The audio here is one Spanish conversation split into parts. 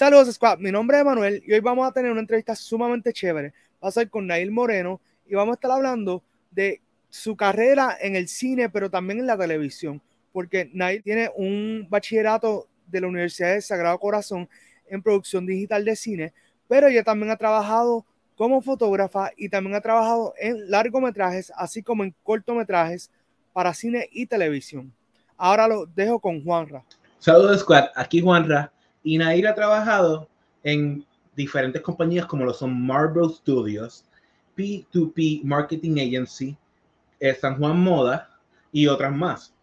Saludos, Squad. Mi nombre es Manuel y hoy vamos a tener una entrevista sumamente chévere. Va a ser con Nail Moreno y vamos a estar hablando de su carrera en el cine, pero también en la televisión, porque Nail tiene un bachillerato de la Universidad del Sagrado Corazón en producción digital de cine, pero ella también ha trabajado como fotógrafa y también ha trabajado en largometrajes, así como en cortometrajes para cine y televisión. Ahora lo dejo con Juanra. Saludos, Squad. Aquí Juanra. Y Nair ha trabajado en diferentes compañías como lo son Marvel Studios, P2P Marketing Agency, eh, San Juan Moda y otras más.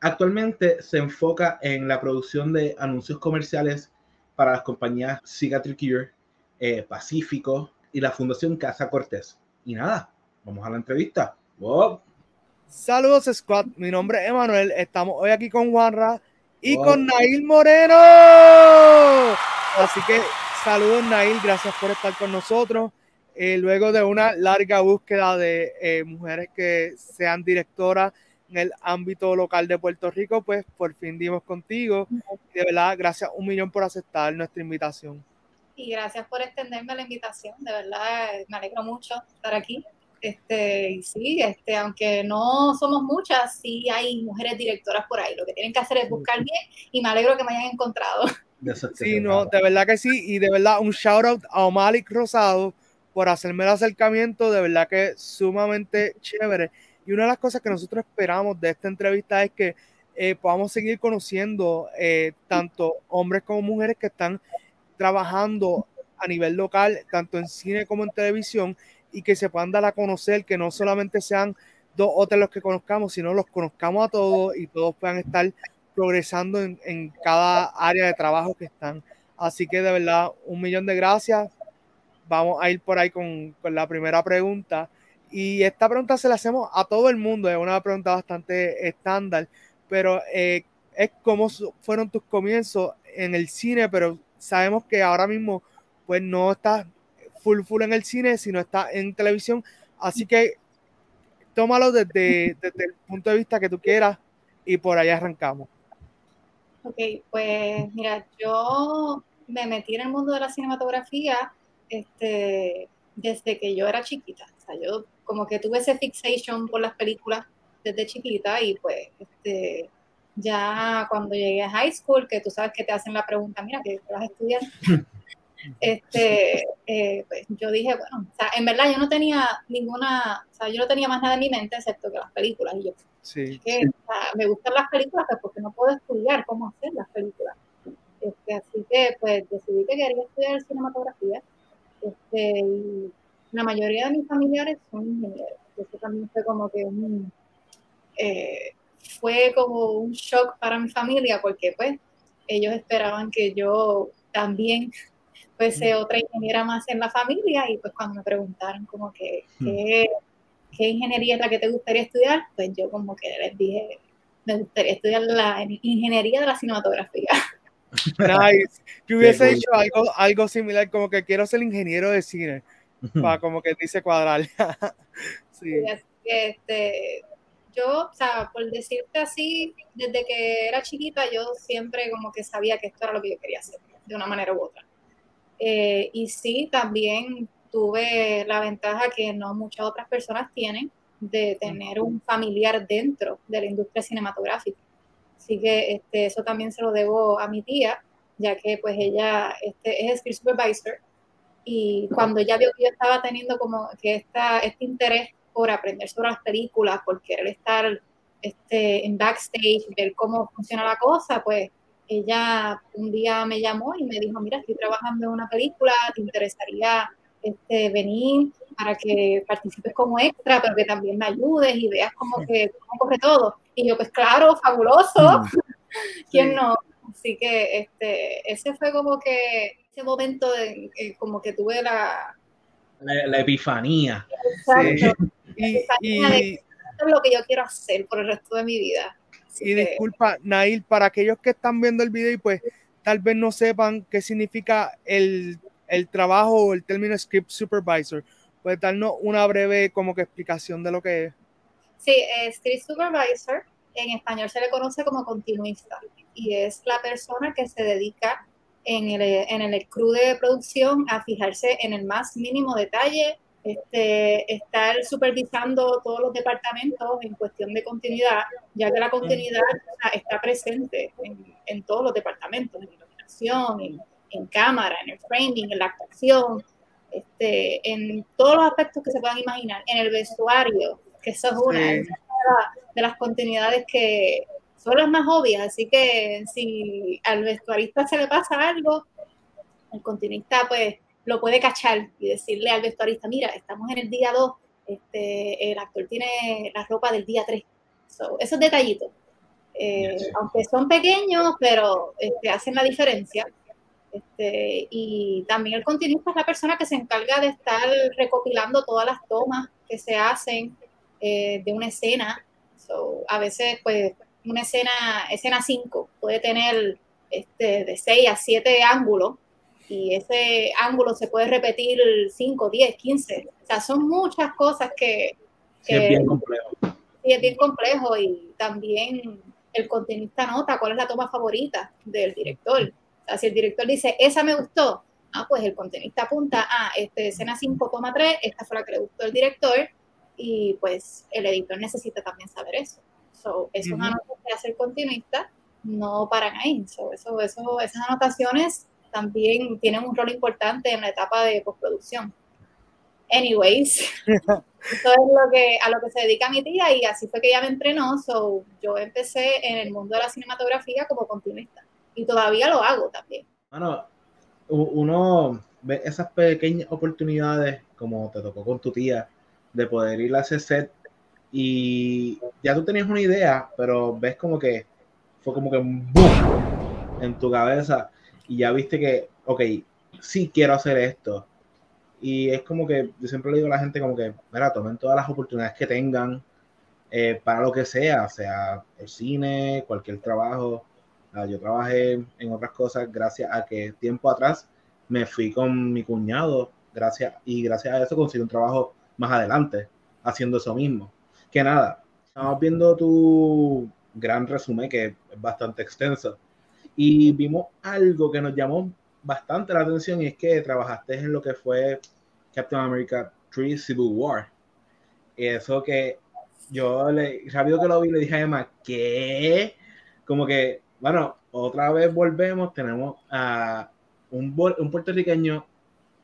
Actualmente se enfoca en la producción de anuncios comerciales para las compañías Cicatricure, eh, Pacífico y la Fundación Casa Cortés. Y nada, vamos a la entrevista. Saludos, Squad. Mi nombre es Emanuel. Estamos hoy aquí con Juanra y con Nail Moreno. Así que saludos, Nail. Gracias por estar con nosotros. Eh, luego de una larga búsqueda de eh, mujeres que sean directoras en el ámbito local de Puerto Rico, pues por fin dimos contigo. de verdad, gracias un millón por aceptar nuestra invitación. Y gracias por extenderme la invitación. De verdad, me alegro mucho estar aquí. Este, y sí, este, aunque no somos muchas, sí hay mujeres directoras por ahí. Lo que tienen que hacer es buscar bien y me alegro que me hayan encontrado. Sí, no, de verdad que sí. Y de verdad, un shout out a Omalik Rosado por hacerme el acercamiento. De verdad que es sumamente chévere. Y una de las cosas que nosotros esperamos de esta entrevista es que eh, podamos seguir conociendo eh, tanto hombres como mujeres que están trabajando a nivel local, tanto en cine como en televisión, y que se puedan dar a conocer, que no solamente sean dos o tres los que conozcamos, sino los conozcamos a todos y todos puedan estar progresando en, en cada área de trabajo que están. Así que de verdad, un millón de gracias. Vamos a ir por ahí con, con la primera pregunta. Y esta pregunta se la hacemos a todo el mundo, es una pregunta bastante estándar, pero eh, es cómo fueron tus comienzos en el cine, pero sabemos que ahora mismo pues no estás full full en el cine, sino está en televisión. Así que tómalo desde, desde el punto de vista que tú quieras y por ahí arrancamos. Ok, pues mira, yo me metí en el mundo de la cinematografía este, desde que yo era chiquita. O sea, yo como que tuve ese fixation por las películas desde chiquita y pues este, ya cuando llegué a high school, que tú sabes que te hacen la pregunta, mira, ¿qué vas a estudiar? este, eh, pues yo dije, bueno, o sea, en verdad yo no tenía ninguna, o sea, yo no tenía más nada en mi mente excepto que las películas. Y yo, sí. que, me gustan las películas, porque no puedo estudiar cómo hacer las películas. Este, así que, pues, decidí que quería estudiar cinematografía. Este, y la mayoría de mis familiares son ingenieros. Eso también fue como que un, eh, fue como un shock para mi familia, porque, pues, ellos esperaban que yo también fuese otra ingeniera más en la familia y pues cuando me preguntaron como que hmm. ¿qué, qué, ingeniería es la que te gustaría estudiar, pues yo como que les dije, me gustaría estudiar la ingeniería de la cinematografía. Nice. Que hubiese dicho algo, algo similar, como que quiero ser ingeniero de cine, para como que dice cuadrar. sí. este, yo, o sea, por decirte así, desde que era chiquita, yo siempre como que sabía que esto era lo que yo quería hacer, de una manera u otra. Eh, y sí, también tuve la ventaja que no muchas otras personas tienen de tener un familiar dentro de la industria cinematográfica. Así que este, eso también se lo debo a mi tía, ya que pues ella este, es script supervisor y cuando ella vio que yo estaba teniendo como que esta, este interés por aprender sobre las películas, por querer estar este, en backstage, ver cómo funciona la cosa, pues ella un día me llamó y me dijo, mira, estoy trabajando en una película, ¿te interesaría este, venir para que participes como extra, pero que también me ayudes y veas cómo, que, cómo corre todo? Y yo, pues claro, fabuloso, mm. ¿quién no? Así que este, ese fue como que ese momento de eh, como que tuve la... La, epifanía. Exacto. Y, esto es lo que yo quiero hacer por el resto de mi vida y disculpa, Nail, para aquellos que están viendo el video y pues tal vez no sepan qué significa el, el trabajo o el término script supervisor, ¿puedes darnos una breve como que explicación de lo que es? Sí, eh, script supervisor en español se le conoce como continuista y es la persona que se dedica en el, en el crew de producción a fijarse en el más mínimo detalle, este, estar supervisando todos los departamentos en cuestión de continuidad, ya que la continuidad está presente en, en todos los departamentos, en iluminación, en, en, cámara, en el framing, en la actuación, este, en todos los aspectos que se puedan imaginar, en el vestuario, que eso es una de, de las continuidades que son las más obvias, así que si al vestuarista se le pasa algo, el continuista pues lo puede cachar y decirle al vestuarista, mira, estamos en el día 2, este, el actor tiene la ropa del día 3. esos detallitos, eh, aunque son pequeños, pero este, hacen la diferencia. Este, y también el continuista es la persona que se encarga de estar recopilando todas las tomas que se hacen eh, de una escena. a veces, pues, una escena, escena 5 puede tener este, de 6 a 7 ángulos y ese ángulo se puede repetir 5, 10, 15. O sea, son muchas cosas que... es bien complejo. Sí, es bien complejo y también el continuista nota cuál es la toma favorita del director. O sea, si el director dice, esa me gustó, ah, pues el continuista apunta, ah, este, escena 5, toma 3, esta fue la que le gustó al director y pues el editor necesita también saber eso. So, es una nota que hace el continuista, no paran ahí. So, eso, eso, esas anotaciones también tienen un rol importante en la etapa de postproducción. Anyways, eso es lo que, a lo que se dedica mi tía y así fue que ella me entrenó. So, yo empecé en el mundo de la cinematografía como continuista y todavía lo hago también. Bueno, uno ve esas pequeñas oportunidades, como te tocó con tu tía, de poder ir a ese set y ya tú tenías una idea, pero ves como que fue como que un boom en tu cabeza y ya viste que, ok, sí quiero hacer esto. Y es como que yo siempre le digo a la gente como que, mira, tomen todas las oportunidades que tengan eh, para lo que sea, sea el cine, cualquier trabajo. Ah, yo trabajé en otras cosas gracias a que tiempo atrás me fui con mi cuñado, gracias, y gracias a eso conseguí un trabajo más adelante haciendo eso mismo. Que nada, estamos viendo tu gran resumen que es bastante extenso y vimos algo que nos llamó bastante la atención y es que trabajaste en lo que fue Captain America 3 Civil War. Y eso que yo le, rápido que lo vi, le dije a Emma, ¿qué? Como que, bueno, otra vez volvemos, tenemos a un, un puertorriqueño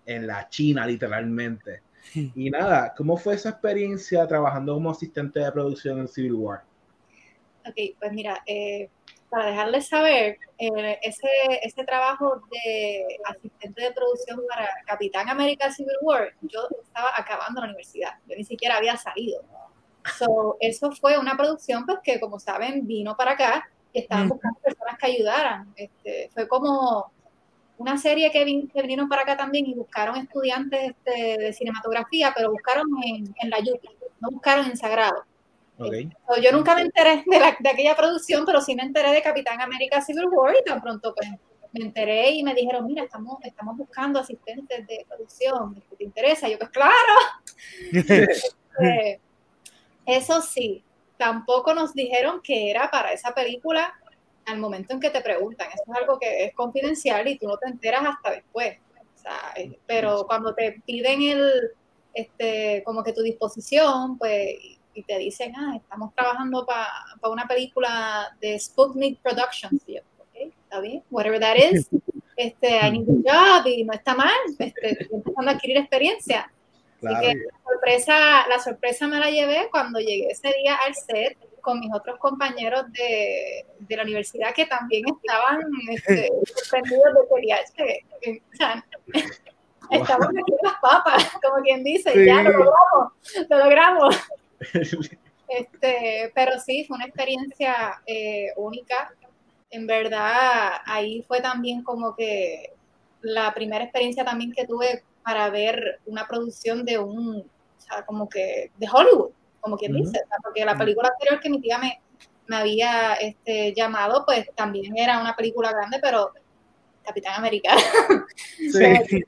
en la China, literalmente. Y nada, ¿cómo fue esa experiencia trabajando como asistente de producción en Civil War? Ok, pues mira, eh, para dejarles saber, eh, ese, ese trabajo de asistente de producción para Capitán América Civil War, yo estaba acabando la universidad, yo ni siquiera había salido. So, eso fue una producción pues, que, como saben, vino para acá y estaban buscando personas que ayudaran. Este, fue como una serie que, vinieron para acá también y buscaron estudiantes este, de cinematografía, pero buscaron en, en la Yupi, no buscaron en Sagrado. Yo nunca me enteré de, la, de, aquella producción, pero sí me enteré de Capitán América Civil War y tan pronto pues, me enteré y me dijeron, mira, estamos, estamos buscando asistentes de producción, ¿te interesa? Y yo, pues claro. Este, eso sí, tampoco nos dijeron que era para esa película al momento en que te preguntan. Eso es algo que es confidencial y tú no te enteras hasta después. Sea, eh, pero cuando te piden el, este, como que tu disposición, pues y te dicen, ah, estamos trabajando para una película de Sputnik Productions. Y yo, ok, está bien, whatever that is. Este, I need a job y no está mal, este, estoy empezando a adquirir experiencia. Así que la sorpresa, la sorpresa me la llevé cuando llegué ese día al set con mis otros compañeros de, de la universidad que también estaban este, suspendidos de TDAH. O sea, estamos aquí en las papas, como quien dice, ya lo logramos, lo logramos. Este, pero sí, fue una experiencia eh, única. En verdad, ahí fue también como que la primera experiencia también que tuve para ver una producción de un, o sea, como que de Hollywood, como quien dice, porque la película anterior que mi tía me, me había este, llamado, pues también era una película grande, pero Capitán América. Sí.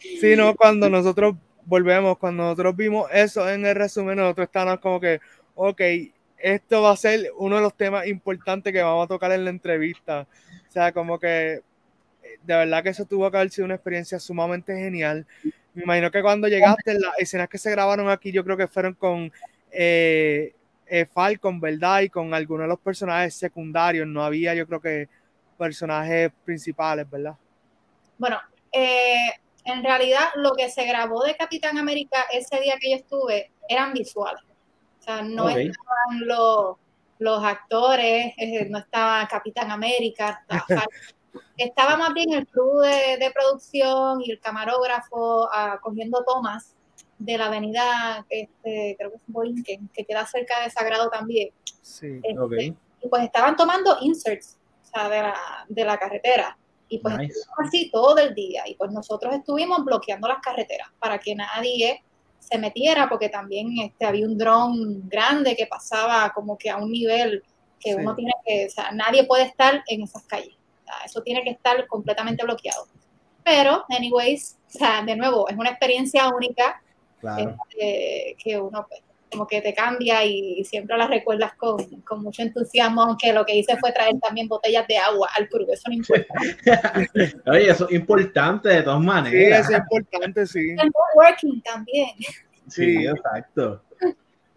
sí, no, cuando nosotros volvemos, cuando nosotros vimos eso en el resumen, nosotros estábamos como que, ok, esto va a ser uno de los temas importantes que vamos a tocar en la entrevista. O sea, como que de verdad que eso tuvo que haber sido una experiencia sumamente genial. Me imagino que cuando llegaste, las escenas que se grabaron aquí, yo creo que fueron con eh, eh, Falcon, ¿verdad? Y con algunos de los personajes secundarios. No había, yo creo que, personajes principales, ¿verdad? Bueno, eh, en realidad lo que se grabó de Capitán América ese día que yo estuve eran visuales. O sea, no estaban los, los actores, no estaba Capitán América, estaba, más bien el crew de, producción y el camarógrafo ah, cogiendo tomas de la avenida, este, creo que es Boinken, que queda cerca de Sagrado también. Sí, este, Y pues estaban tomando inserts o sea, de, la, de la carretera. Y pues así todo el día. Y pues nosotros estuvimos bloqueando las carreteras para que nadie se metiera, porque también este, había un dron grande que pasaba como que a un nivel que uno tiene que, o sea, nadie puede estar en esas calles. eso tiene que estar completamente bloqueado. Pero, anyways, o sea, de nuevo, es una experiencia única este, que uno pues, como que te cambia y siempre la recuerdas con, con, mucho entusiasmo, aunque lo que hice fue traer también botellas de agua al club, eso no importa. Oye, eso es importante de todas maneras. Sí, es importante, sí. El working también. Sí, exacto.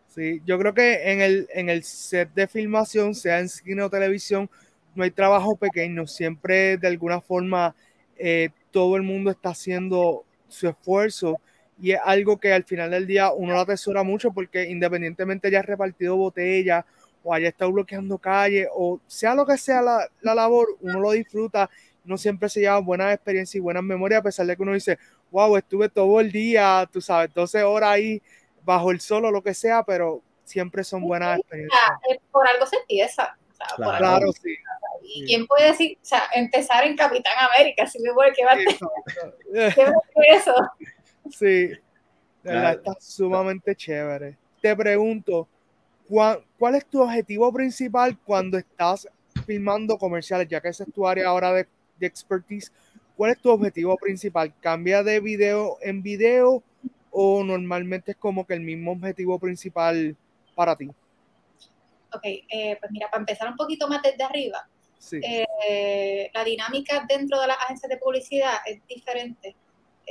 Sí, yo creo que en el, en el set de filmación, sea en cine o televisión, no hay trabajo pequeño, siempre de alguna forma eh, todo el mundo está haciendo su esfuerzo y es algo que al final del día uno lo atesora mucho porque independientemente haya repartido botellas o haya estado bloqueando calles o sea lo que sea la, la labor, uno lo disfruta, uno siempre se lleva buenas experiencias y buenas memorias a pesar de que uno dice, wow, estuve todo el día, tú sabes, 12 horas ahí bajo el sol o lo que sea, pero siempre son buenas experiencias. Por algo se empieza. claro, sí. ¿Y quién puede decir, o sea, empezar en Capitán América? Si me voy, ¿qué va a eso? Sí, está sumamente chévere. Te pregunto, ¿cuál, es tu objetivo principal cuando estás filmando comerciales? Ya que esa es tu área ahora de, expertise, ¿cuál es tu objetivo principal? ¿Cambia de video en video o normalmente es como que el mismo objetivo principal para ti? Ok, eh, pues mira, para empezar un poquito más desde arriba, eh, la dinámica dentro de las agencias de publicidad es diferente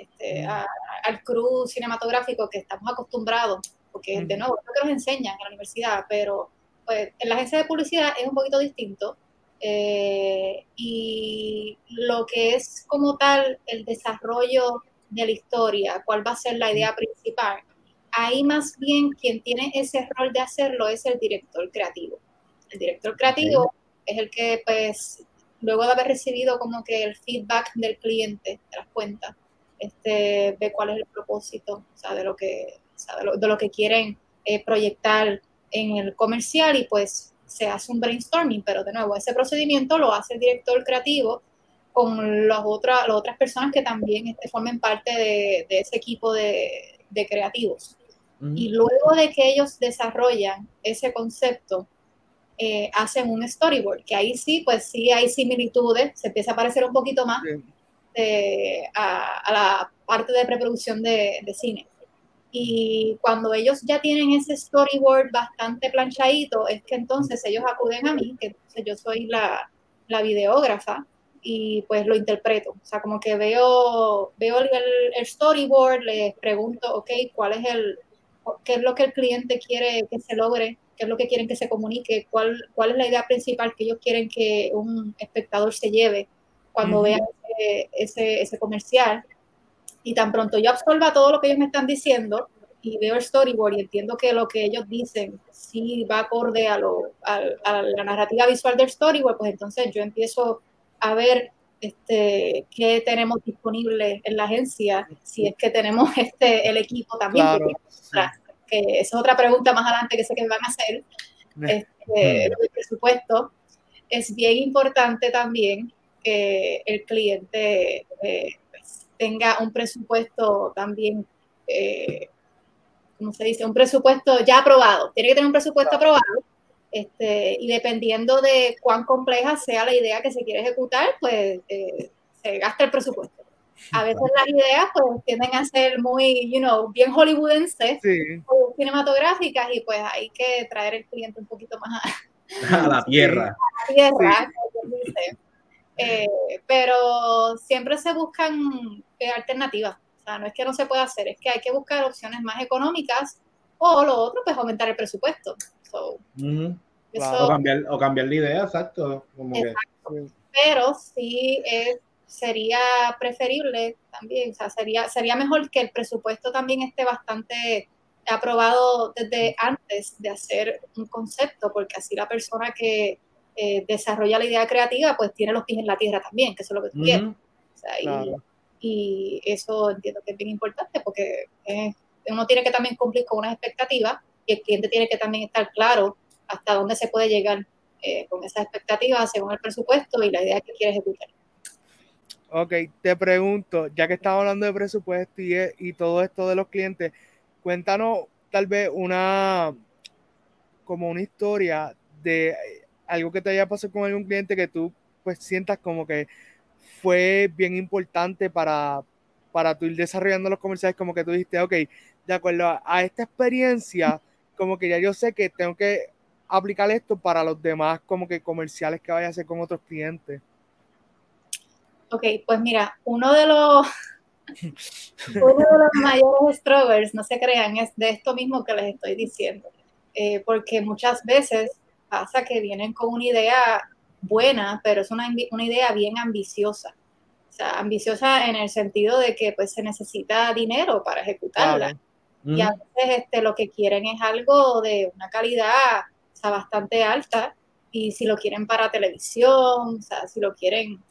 este, al crew cinematográfico que estamos acostumbrados, porque de nuevo, creo que nos enseñan en la universidad, pero pues en la agencia de publicidad es un poquito distinto. Eh, y lo que es como tal el desarrollo de la historia, cuál va a ser la idea principal, ahí más bien quien tiene ese rol de hacerlo es el director creativo. El director creativo es el que, pues, luego de haber recibido como que el feedback del cliente de las cuentas, este, ve cuál es el propósito de, lo que, de, lo, que quieren eh, proyectar en el comercial y pues se hace un brainstorming, pero de nuevo, ese procedimiento lo hace el director creativo con las otras, las otras personas que también este, formen parte de, ese equipo de, creativos. Y luego de que ellos desarrollan ese concepto, eh, hacen un storyboard, que ahí sí, pues sí hay similitudes, se empieza a parecer un poquito más, a, la parte de preproducción de, cine. Y cuando ellos ya tienen ese storyboard bastante planchadito, es que entonces ellos acuden a mí, que yo soy la, la videógrafa, y pues lo interpreto. O sea, como que veo, veo el, el, storyboard, les pregunto, ok, ¿cuál es el, qué es lo que el cliente quiere que se logre? ¿Qué es lo que quieren que se comunique? ¿Cuál, cuál es la idea principal que ellos quieren que un espectador se lleve cuando vea ese, ese, comercial. Y tan pronto yo absorba todo lo que ellos me están diciendo y veo el storyboard y entiendo que lo que ellos dicen sí va acorde a, lo, a, la narrativa visual del storyboard, pues entonces yo empiezo a ver este, qué tenemos disponible en la agencia, si es que tenemos este, el equipo también. que esa es otra pregunta más adelante que sé que me van a hacer. Este, el presupuesto es bien importante también que el cliente eh, pues, tenga un presupuesto también, eh, ¿cómo se dice? Un presupuesto ya aprobado. Tiene que tener un presupuesto aprobado. Este, y dependiendo de cuán compleja sea la idea que se quiere ejecutar, pues eh, se gasta el presupuesto. A veces las ideas pues tienden a ser muy, you know, bien hollywoodenses, cinematográficas y pues hay que traer el cliente un poquito más a, la tierra. A la tierra, Eh, pero siempre se buscan eh, alternativas. O sea, no es que no se pueda hacer, es que hay que buscar opciones más económicas o lo otro, pues aumentar el presupuesto. o, cambiar, o cambiar la idea, exacto. Pero sí sería preferible también, o sea, sería, sería mejor que el presupuesto también esté bastante aprobado desde antes de hacer un concepto, porque así la persona que eh, desarrolla la idea creativa, pues tiene los pies en la tierra también, que eso es lo que tú quieres. y, eso entiendo que es bien importante porque uno tiene que también cumplir con unas expectativas y el cliente tiene que también estar claro hasta dónde se puede llegar eh, con esas expectativas según el presupuesto y la idea que quiere ejecutar. Ok, te pregunto, ya que estamos hablando de presupuesto y, y todo esto de los clientes, cuéntanos tal vez una, como una historia de algo que te haya pasado con algún cliente que tú pues sientas como que fue bien importante para, para tú ir desarrollando los comerciales, como que tú dijiste, ok, de acuerdo a esta experiencia, como que ya yo sé que tengo que aplicar esto para los demás como que comerciales que vaya a hacer con otros clientes. Ok, pues mira, uno de los Uno de los mayores struggles, no se crean, es de esto mismo que les estoy diciendo. Eh, porque muchas veces pasa que vienen con una idea buena, pero es una, una idea bien ambiciosa. O sea, ambiciosa en el sentido de que pues se necesita dinero para ejecutarla. Y a veces este, lo que quieren es algo de una calidad o sea, bastante alta y si lo quieren para televisión, o sea, si lo quieren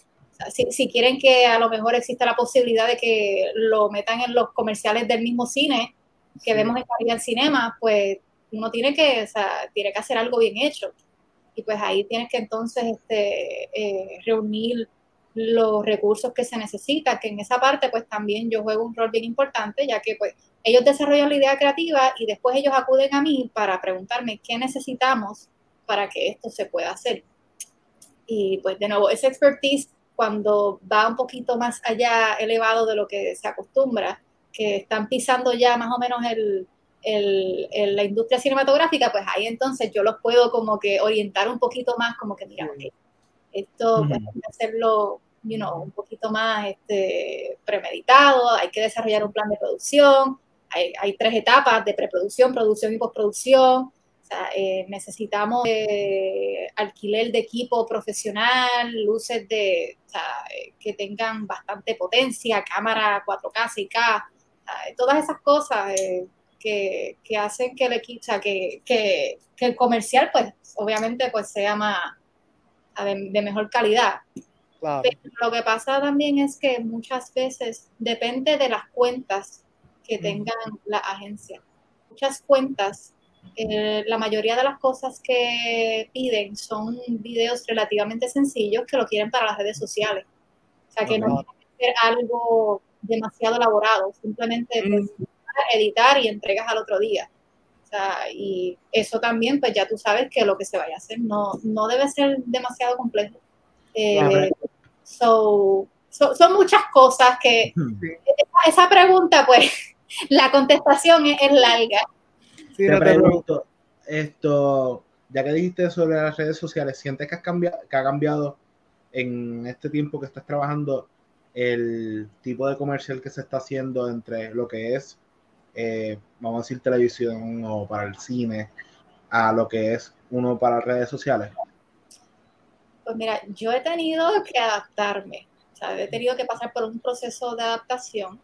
si, quieren que a lo mejor exista la posibilidad de que lo metan en los comerciales del mismo cine que vemos en Caribe Cinema, pues uno tiene que, o sea, tiene que hacer algo bien hecho. Y pues ahí tienes que entonces este, eh, reunir los recursos que se necesitan, que en esa parte pues también yo juego un rol bien importante, ya que pues ellos desarrollan la idea creativa y después ellos acuden a mí para preguntarme qué necesitamos para que esto se pueda hacer. Y pues de nuevo, esa expertise cuando va un poquito más allá elevado de lo que se acostumbra, que están pisando ya más o menos el, la industria cinematográfica, pues ahí entonces yo los puedo como que orientar un poquito más, como que mira, esto hay que hacerlo you know, un poquito más este, premeditado, hay que desarrollar un plan de producción, hay, hay tres etapas de preproducción, producción y postproducción, eh, necesitamos eh, alquiler de equipo profesional, luces de, eh, que tengan bastante potencia, cámara 4K, 6K, todas esas cosas que, que, hacen que el equipo, que, que, que, el comercial, pues obviamente, pues sea más de, mejor calidad. Pero lo que pasa también es que muchas veces depende de las cuentas que tengan la agencia. Muchas cuentas eh, la mayoría de las cosas que piden son videos relativamente sencillos que lo quieren para las redes sociales. O sea, que no tiene que ser algo demasiado elaborado, simplemente pues, editar y entregas al otro día. O sea, y eso también, pues ya tú sabes que lo que se vaya a hacer no, no debe ser demasiado complejo. Eh, so, son muchas cosas que esa, pregunta, pues, la contestación es larga te pregunto, esto, ya que dijiste sobre las redes sociales, ¿sientes que, has cambiado, que ha cambiado en este tiempo que estás trabajando el tipo de comercial que se está haciendo entre lo que es, eh, vamos a decir, televisión o para el cine, a lo que es uno para redes sociales? Pues mira, yo he tenido que adaptarme, o sea, he tenido que pasar por un proceso de adaptación,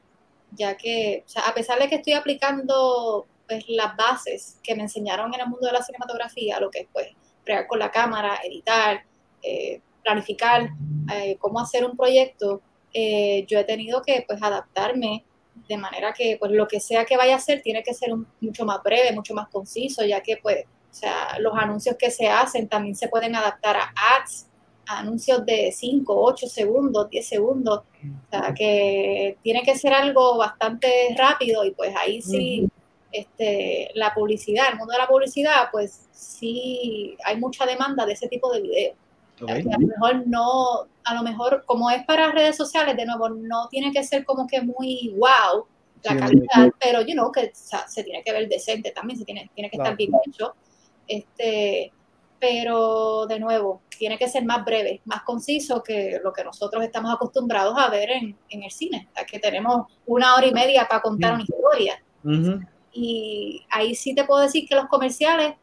ya que, o sea, a pesar de que estoy aplicando pues, las bases que me enseñaron en el mundo de la cinematografía, lo que es pues crear con la cámara, editar, eh, planificar, eh, cómo hacer un proyecto, yo he tenido que pues adaptarme de manera que pues lo que sea que vaya a hacer tiene que ser mucho más breve, mucho más conciso, ya que pues o sea, los anuncios que se hacen también se pueden adaptar a ads, a anuncios de 5, 8 segundos, 10 segundos, o sea, que tiene que ser algo bastante rápido y pues ahí sí este, la publicidad, el mundo de la publicidad, pues sí hay mucha demanda de ese tipo de videos. A lo mejor no, a lo mejor como es para redes sociales, de nuevo, no tiene que ser como que muy wow la calidad, pero you know, que se tiene que ver decente también, se tiene, tiene que estar bien hecho. Este, pero de nuevo, tiene que ser más breve, más conciso que lo que nosotros estamos acostumbrados a ver en, el cine, que tenemos una hora y media para contar una historia. Y ahí sí te puedo decir que los comerciales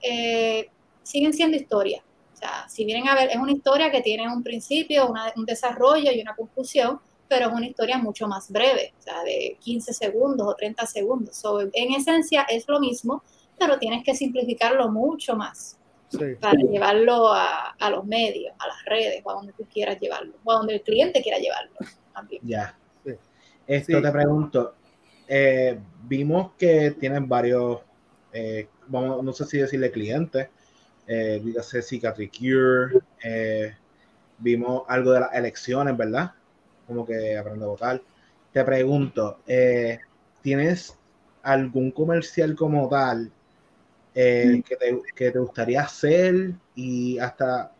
eh, siguen siendo historia. Sea, si vienen a ver, es una historia que tiene un principio, un desarrollo y una conclusión, pero es una historia mucho más breve, o sea, de 15 segundos o 30 segundos. en esencia es lo mismo, pero tienes que simplificarlo mucho más para llevarlo a, los medios, a las redes, o a donde tú quieras llevarlo, o a donde el cliente quiera llevarlo. Ya. Esto te pregunto, eh, vimos que tienen varios, eh, vamos, no sé si decirle clientes, eh, dígase Cicatricure, eh, vimos algo de las elecciones, ¿verdad? Como que aprende a votar. Te pregunto, eh, ¿tienes algún comercial como tal que, te, gustaría hacer y hasta,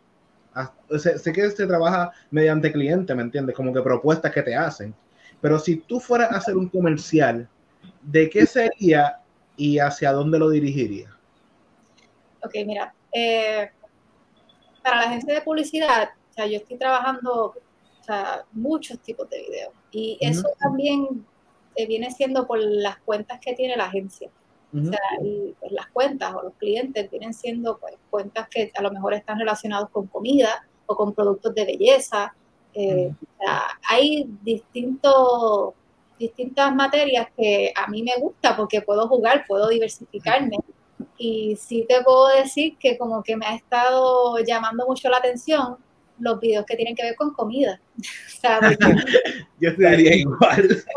sé, que se trabaja mediante cliente, ¿me entiendes? Como que propuestas que te hacen. Pero si tú fueras a hacer un comercial, ¿de qué sería y hacia dónde lo dirigiría? Ok, mira, eh, para la agencia de publicidad, o sea, yo estoy trabajando muchos tipos de videos. Y eso también eh, viene siendo por las cuentas que tiene la agencia. O sea, pues, las cuentas o los clientes vienen siendo pues, cuentas que a lo mejor están relacionados con comida o con productos de belleza. Eh, hay distintos distintas materias que a mí me gusta porque puedo jugar, puedo diversificarme y sí te puedo decir que como que me ha estado llamando mucho la atención los videos que tienen que ver con comida. Yo estaría igual.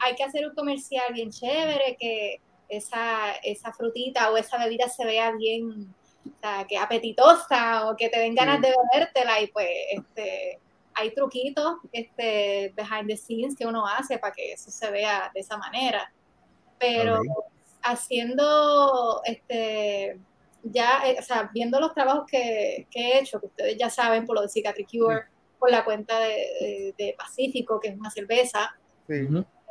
hay que hacer un comercial bien chévere, que esa, esa frutita o esa bebida se vea bien, o sea, que apetitosa o que te den ganas de bebértela y pues este, hay truquitos este, behind the scenes que uno hace para que eso se vea de esa manera. Pero haciendo, este, ya, eh, o sea, viendo los trabajos que, he hecho, que ustedes ya saben por lo de Cicatricure, por la cuenta de, Pacífico, que es una cerveza,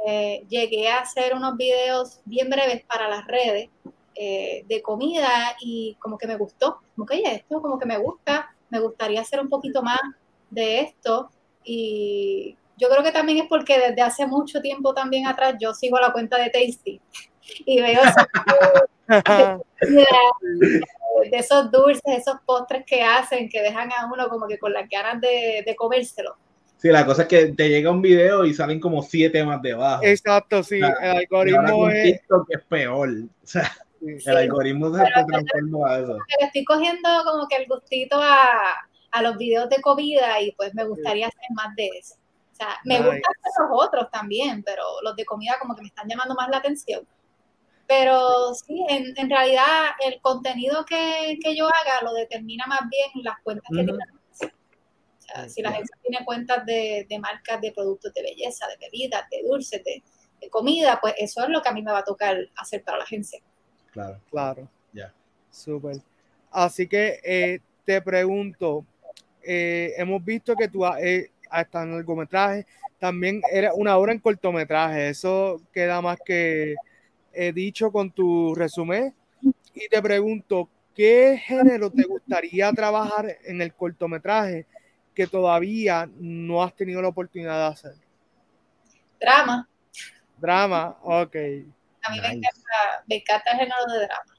eh, llegué a hacer unos videos bien breves para las redes eh, de comida y como que me gustó, como que esto como que me gusta, me gustaría hacer un poquito más de esto y yo creo que también es porque desde hace mucho tiempo también atrás yo sigo la cuenta de Tasty y veo de esos dulces, esos postres que hacen, que dejan a uno como que con las ganas de, de comérselo. Sí, la cosa es que te llega un video y salen como siete más debajo. Exacto, sí. el algoritmo es... es peor. O sea, el algoritmo se transforma a eso. estoy cogiendo como que el gustito a, a los videos de comida y pues me gustaría hacer más de eso. O sea, me gustan los otros también, pero los de comida como que me están llamando más la atención. Pero sí, en, en realidad el contenido que, que, yo haga lo determina más bien las cuentas que tiene o sea, si la gente tiene cuentas de, de, marcas de productos de belleza, de bebidas, de dulces, de, de, comida, pues eso es lo que a mí me va a tocar hacer para la agencia. Claro. Claro. Ya. Súper. Así que eh, te pregunto, eh, hemos visto que tú eh, hasta en largometraje, también era una obra en cortometraje, eso queda más que he dicho con tu resumen. Y te pregunto, ¿qué género te gustaría trabajar en el cortometraje que todavía no has tenido la oportunidad de hacer? Drama. Drama, ok. A mí me, encanta, el género de drama.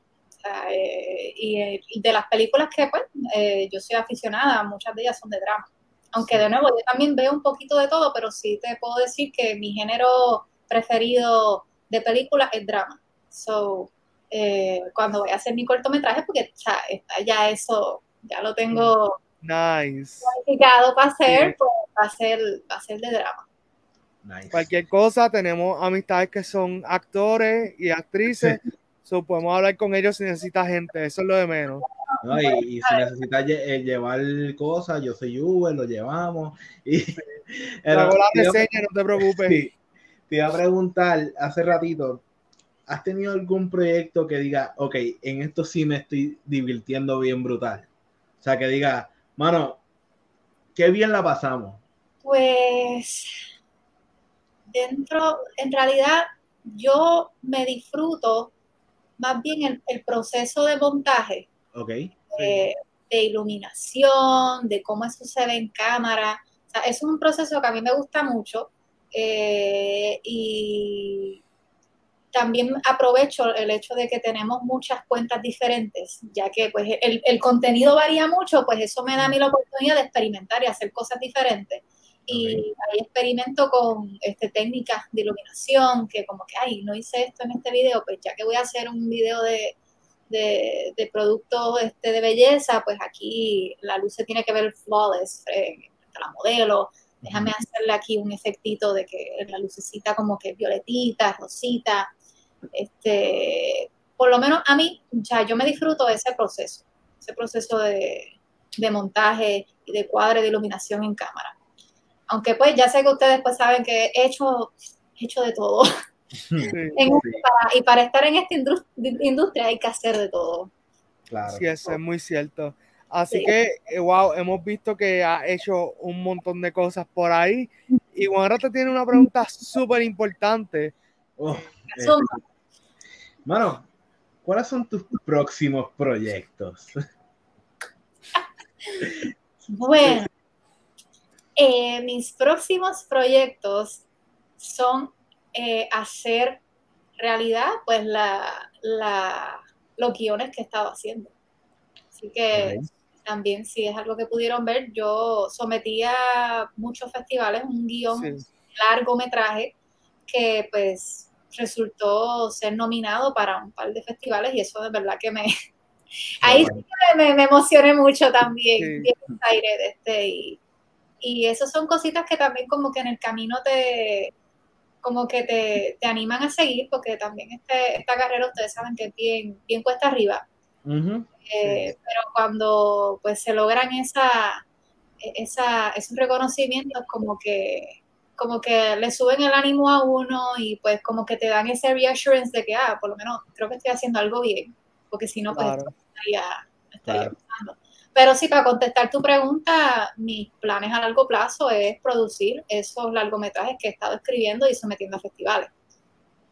Eh, y, de las películas que, pues, eh, yo soy aficionada, muchas de ellas son de drama. Aunque de nuevo, yo también veo un poquito de todo, pero sí te puedo decir que mi género preferido de película es drama. So, eh, cuando voy a hacer mi cortometraje, porque ya, eso, ya lo tengo nice. planificado para hacer, pues va a ser, va a ser de drama. Cualquier cosa, tenemos amistades que son actores y actrices, so podemos hablar con ellos si necesita gente, eso es lo de menos. y, si necesitas eh, llevar cosas, yo soy Uber, lo llevamos. Y, la reseña, no te preocupes te iba a preguntar hace ratito, ¿has tenido algún proyecto que diga, ok, en esto sí me estoy divirtiendo bien brutal? O sea, que diga, mano, qué bien la pasamos. Pues dentro, en realidad yo me disfruto más bien el, proceso de montaje. Okay. de iluminación, de cómo eso se ve en cámara. O sea, es un proceso que a mí me gusta mucho eh, y también aprovecho el hecho de que tenemos muchas cuentas diferentes, ya que pues el, el, contenido varía mucho, pues eso me da a mí la oportunidad de experimentar y hacer cosas diferentes. Y ahí experimento con este, técnicas de iluminación, que como que, ay, no hice esto en este video, pues ya que voy a hacer un video de, de, de productos este, de belleza, pues aquí la luz se tiene que ver flawless frente a la modelo, déjame hacerle aquí un efectito de que la lucecita como que violetita, rosita, este, por lo menos a mí, ya yo me disfruto de ese proceso, ese proceso de, montaje y de cuadre de iluminación en cámara. Aunque pues ya sé que ustedes pues saben que he hecho, hecho de todo. y para estar en esta industria hay que hacer de todo. Claro. Sí, eso es muy cierto. Así que, eh, wow, hemos visto que ha hecho un montón de cosas por ahí. Y ahora te tiene una pregunta súper importante. Oh, Mano, ¿cuáles son tus próximos proyectos? bueno, eh, mis próximos proyectos son eh, hacer realidad pues la, la, los guiones que he estado haciendo. Así que también si es algo que pudieron ver, yo sometía a muchos festivales un guion largometraje que pues resultó ser nominado para un par de festivales y eso de verdad que me... Ahí me, me, emocioné mucho también, bien este, y, y eso son cositas que también como que en el camino te como que te, te animan a seguir, porque también este, esta carrera ustedes saben que es bien, bien cuesta arriba. Eh, pero cuando pues se logran esa, esa, esos reconocimientos como que como que le suben el ánimo a uno y pues como que te dan ese reassurance de que, ah, por lo menos creo que estoy haciendo algo bien, porque si no, pues estaría, estaría Pero sí, para contestar tu pregunta, mis planes a largo plazo es producir esos largometrajes que he estado escribiendo y sometiendo a festivales.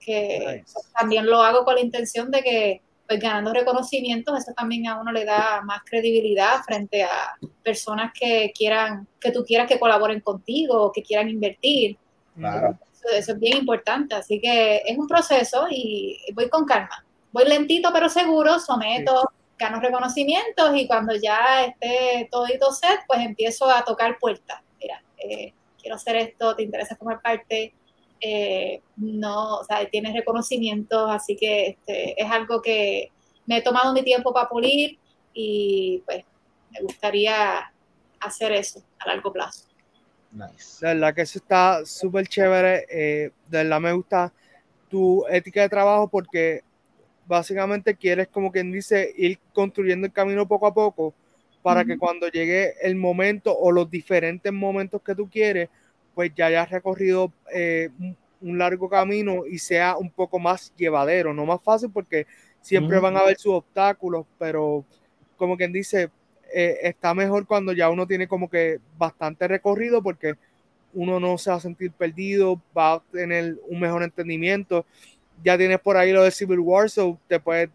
Que también lo hago con la intención de que pues ganando reconocimientos, eso también a uno le da más credibilidad frente a personas que quieran, que tú quieras que colaboren contigo o que quieran invertir. Claro. Eso, es bien importante, así que es un proceso y voy con calma. Voy lentito pero seguro, someto, gano reconocimientos y cuando ya esté todito set, pues empiezo a tocar puertas. Mira, eh, quiero hacer esto, te interesa formar parte, eh, no, o sea, tienes reconocimientos, así que este, es algo que me he tomado mi tiempo para pulir y pues me gustaría hacer eso a largo plazo. Nice. De verdad que eso está súper chévere. Eh, de verdad me gusta tu ética de trabajo porque básicamente quieres, como quien dice, ir construyendo el camino poco a poco para que cuando llegue el momento o los diferentes momentos que tú quieres, pues ya hayas recorrido eh, un largo camino y sea un poco más llevadero, no más fácil porque siempre van a haber sus obstáculos, pero como quien dice, eh, está mejor cuando ya uno tiene como que bastante recorrido porque uno no se va a sentir perdido, va a tener un mejor entendimiento. Ya tienes por ahí lo de Civil War, so te puedes,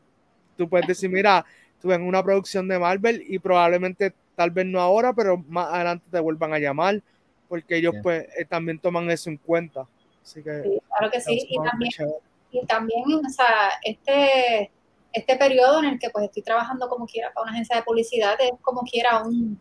tú puedes decir, mira, tú en una producción de Marvel y probablemente, tal vez no ahora, pero más adelante te vuelvan a llamar porque ellos pues eh, también toman eso en cuenta. Así que, sí, claro que sí, y también, y también, o sea, este, este periodo en el que pues estoy trabajando como quiera para una agencia de publicidad es como quiera un,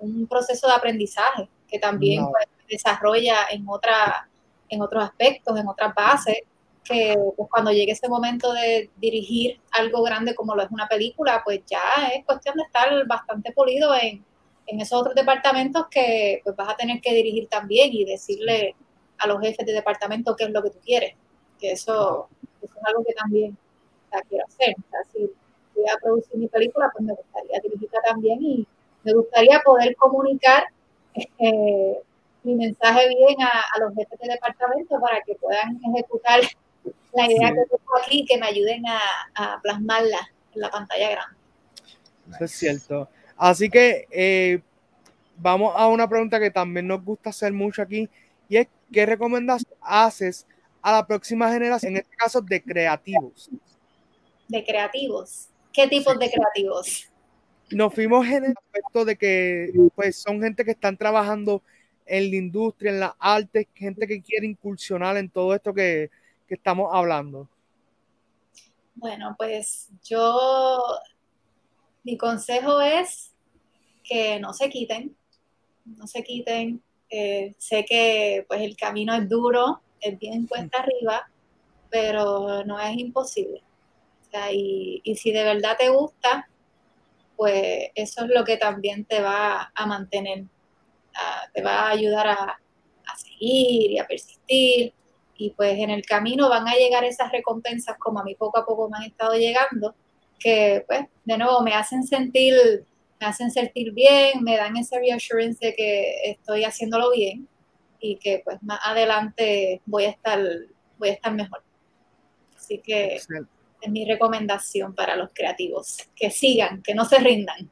un proceso de aprendizaje que también pues, desarrolla en, otra, en otros aspectos, en otras bases, que pues, cuando llegue ese momento de dirigir algo grande como lo es una película, pues ya es cuestión de estar bastante pulido en, en esos otros departamentos que pues vas a tener que dirigir también y decirle a los jefes de departamento qué es lo que tú quieres, que eso, es algo que también quiero hacer. O sea, si voy a producir mi película, pues me gustaría dirigirla también y me gustaría poder comunicar eh, mi mensaje bien a, los jefes de departamento para que puedan ejecutar la idea que tengo aquí y que me ayuden a, a plasmarla en la pantalla grande. Eso es cierto. Así que eh, vamos a una pregunta que también nos gusta hacer mucho aquí y es ¿qué recomendas haces a la próxima generación, en este caso de creativos? de creativos. ¿Qué tipos de creativos? Nos fuimos en el aspecto de que pues son gente que están trabajando en la industria, en las artes, gente que quiere incursionar en todo esto que, que estamos hablando. Bueno, pues yo, mi consejo es que no se quiten, no se quiten. Eh, sé que pues el camino es duro, es bien cuesta arriba, pero no es imposible. y, si de verdad te gusta, pues eso es lo que también te va a mantener, te va a ayudar a, a seguir y a persistir. Y pues en el camino van a llegar esas recompensas como a mí poco a poco me han estado llegando, que pues de nuevo me hacen sentir me hacen sentir bien, me dan ese reassurance de que estoy haciéndolo bien y que pues más adelante voy a estar, voy a estar mejor. Así que es mi recomendación para los creativos, que sigan, que no se rindan.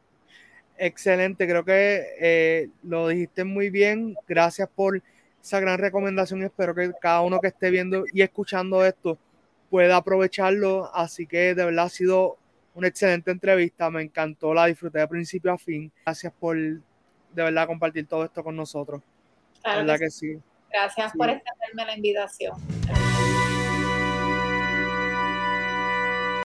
Excelente, creo que eh, lo dijiste muy bien. Gracias por esa gran recomendación y espero que cada uno que esté viendo y escuchando esto pueda aprovecharlo. Así que de verdad ha sido una excelente entrevista, me encantó, la disfruté de principio a fin. Gracias por de verdad compartir todo esto con nosotros. Claro verdad que, sí. Gracias por extenderme la invitación.